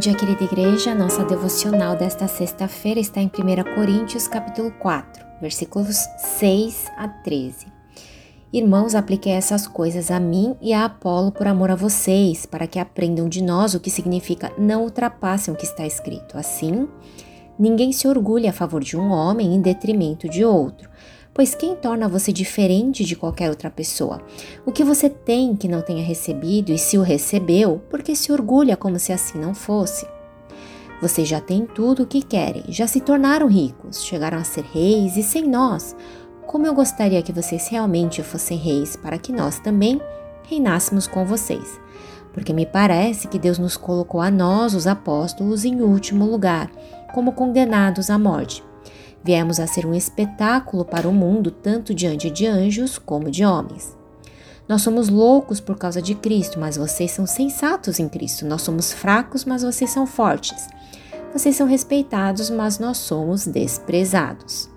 dia, querida igreja. Nossa devocional desta sexta-feira está em 1 Coríntios, capítulo 4, versículos 6 a 13. Irmãos, apliquei essas coisas a mim e a Apolo por amor a vocês, para que aprendam de nós o que significa não ultrapassem o que está escrito. Assim, ninguém se orgulhe a favor de um homem em detrimento de outro Pois quem torna você diferente de qualquer outra pessoa? O que você tem que não tenha recebido e se o recebeu, porque se orgulha como se assim não fosse? Vocês já têm tudo o que querem, já se tornaram ricos, chegaram a ser reis e sem nós. Como eu gostaria que vocês realmente fossem reis, para que nós também reinássemos com vocês. Porque me parece que Deus nos colocou a nós, os apóstolos, em último lugar, como condenados à morte Viemos a ser um espetáculo para o mundo, tanto diante de anjos como de homens. Nós somos loucos por causa de Cristo, mas vocês são sensatos em Cristo. Nós somos fracos, mas vocês são fortes. Vocês são respeitados, mas nós somos desprezados.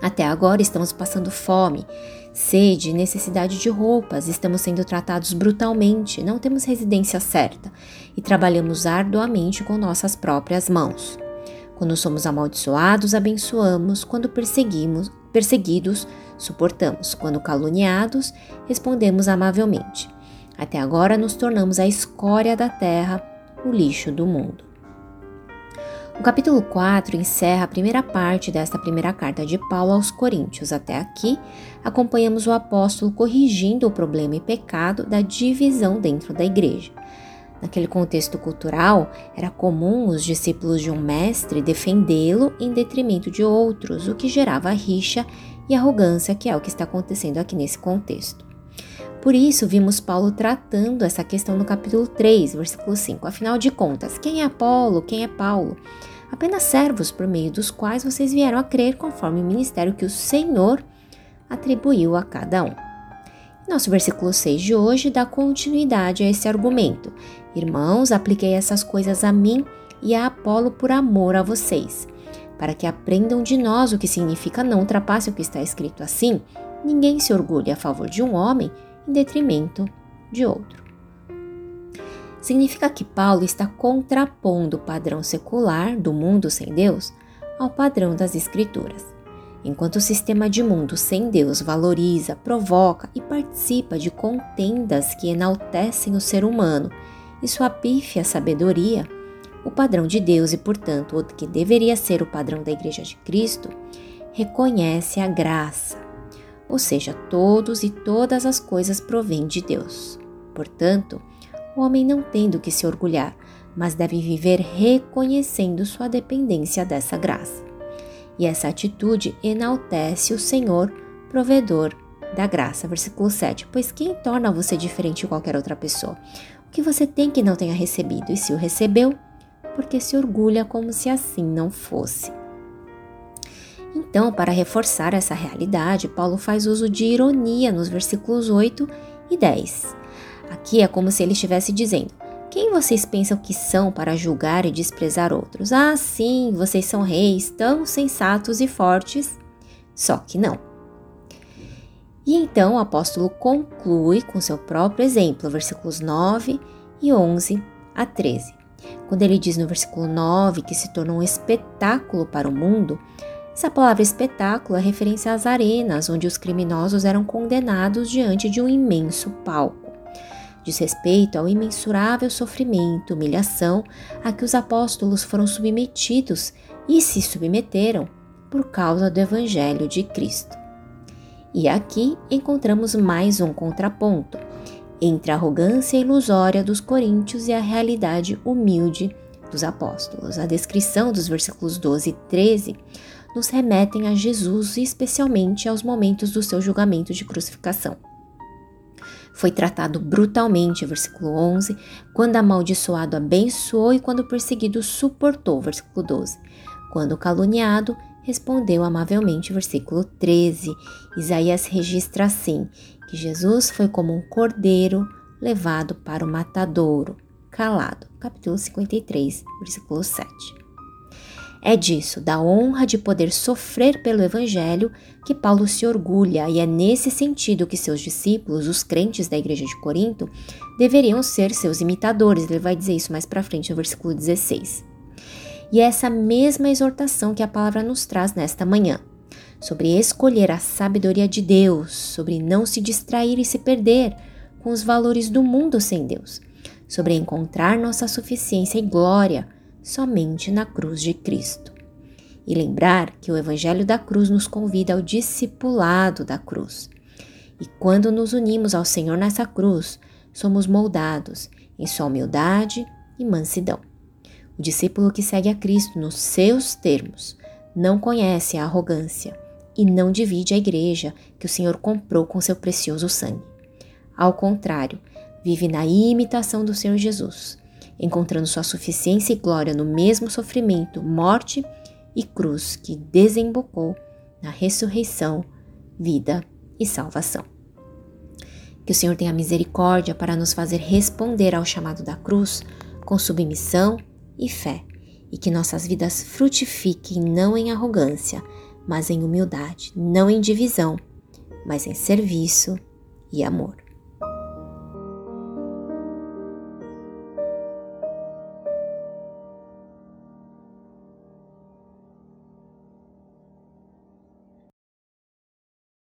Até agora estamos passando fome, sede, necessidade de roupas, estamos sendo tratados brutalmente, não temos residência certa e trabalhamos arduamente com nossas próprias mãos. Quando somos amaldiçoados, abençoamos. Quando perseguimos, perseguidos, suportamos. Quando caluniados, respondemos amavelmente. Até agora nos tornamos a escória da terra, o lixo do mundo. O capítulo 4 encerra a primeira parte desta primeira carta de Paulo aos Coríntios. Até aqui, acompanhamos o apóstolo corrigindo o problema e pecado da divisão dentro da igreja. Naquele contexto cultural, era comum os discípulos de um mestre defendê-lo em detrimento de outros, o que gerava rixa e arrogância, que é o que está acontecendo aqui nesse contexto. Por isso, vimos Paulo tratando essa questão no capítulo 3, versículo 5. Afinal de contas, quem é Apolo? Quem é Paulo? Apenas servos por meio dos quais vocês vieram a crer conforme o ministério que o Senhor atribuiu a cada um. Nosso versículo 6 de hoje dá continuidade a esse argumento. Irmãos, apliquei essas coisas a mim e a Apolo por amor a vocês, para que aprendam de nós o que significa não ultrapasse o que está escrito assim. Ninguém se orgulhe a favor de um homem em detrimento de outro. Significa que Paulo está contrapondo o padrão secular do mundo sem Deus ao padrão das Escrituras. Enquanto o sistema de mundo sem Deus valoriza, provoca e participa de contendas que enaltecem o ser humano e sua pífia sabedoria, o padrão de Deus e, portanto, o que deveria ser o padrão da Igreja de Cristo, reconhece a graça, ou seja, todos e todas as coisas provêm de Deus. Portanto, o homem não tem do que se orgulhar, mas deve viver reconhecendo sua dependência dessa graça e essa atitude enaltece o Senhor, provedor da graça. Versículo 7. Pois quem torna você diferente de qualquer outra pessoa? O que você tem que não tenha recebido, e se o recebeu, porque se orgulha como se assim não fosse. Então, para reforçar essa realidade, Paulo faz uso de ironia nos versículos 8 e 10. Aqui é como se ele estivesse dizendo: quem vocês pensam que são para julgar e desprezar outros? Ah, sim, vocês são reis tão sensatos e fortes. Só que não. E então o apóstolo conclui com seu próprio exemplo, versículos 9 e 11 a 13. Quando ele diz no versículo 9 que se tornou um espetáculo para o mundo, essa palavra espetáculo é referência às arenas onde os criminosos eram condenados diante de um imenso palco diz respeito ao imensurável sofrimento, humilhação a que os apóstolos foram submetidos e se submeteram por causa do Evangelho de Cristo. E aqui encontramos mais um contraponto entre a arrogância ilusória dos coríntios e a realidade humilde dos apóstolos. A descrição dos versículos 12 e 13 nos remetem a Jesus e especialmente aos momentos do seu julgamento de crucificação. Foi tratado brutalmente, versículo 11, quando amaldiçoado abençoou e quando perseguido suportou, versículo 12. Quando caluniado, respondeu amavelmente, versículo 13. Isaías registra assim: que Jesus foi como um cordeiro levado para o matadouro, calado. Capítulo 53, versículo 7. É disso, da honra de poder sofrer pelo Evangelho, que Paulo se orgulha, e é nesse sentido que seus discípulos, os crentes da igreja de Corinto, deveriam ser seus imitadores. Ele vai dizer isso mais para frente no versículo 16. E é essa mesma exortação que a palavra nos traz nesta manhã, sobre escolher a sabedoria de Deus, sobre não se distrair e se perder com os valores do mundo sem Deus, sobre encontrar nossa suficiência e glória somente na cruz de Cristo. E lembrar que o Evangelho da Cruz nos convida ao discipulado da cruz. E quando nos unimos ao Senhor nessa cruz, somos moldados em sua humildade e mansidão. O discípulo que segue a Cristo nos seus termos não conhece a arrogância e não divide a igreja que o Senhor comprou com seu precioso sangue. Ao contrário, vive na imitação do Senhor Jesus, encontrando sua suficiência e glória no mesmo sofrimento, morte e cruz que desembocou na ressurreição, vida e salvação. Que o Senhor tenha misericórdia para nos fazer responder ao chamado da cruz com submissão e fé, e que nossas vidas frutifiquem não em arrogância, mas em humildade, não em divisão, mas em serviço e amor.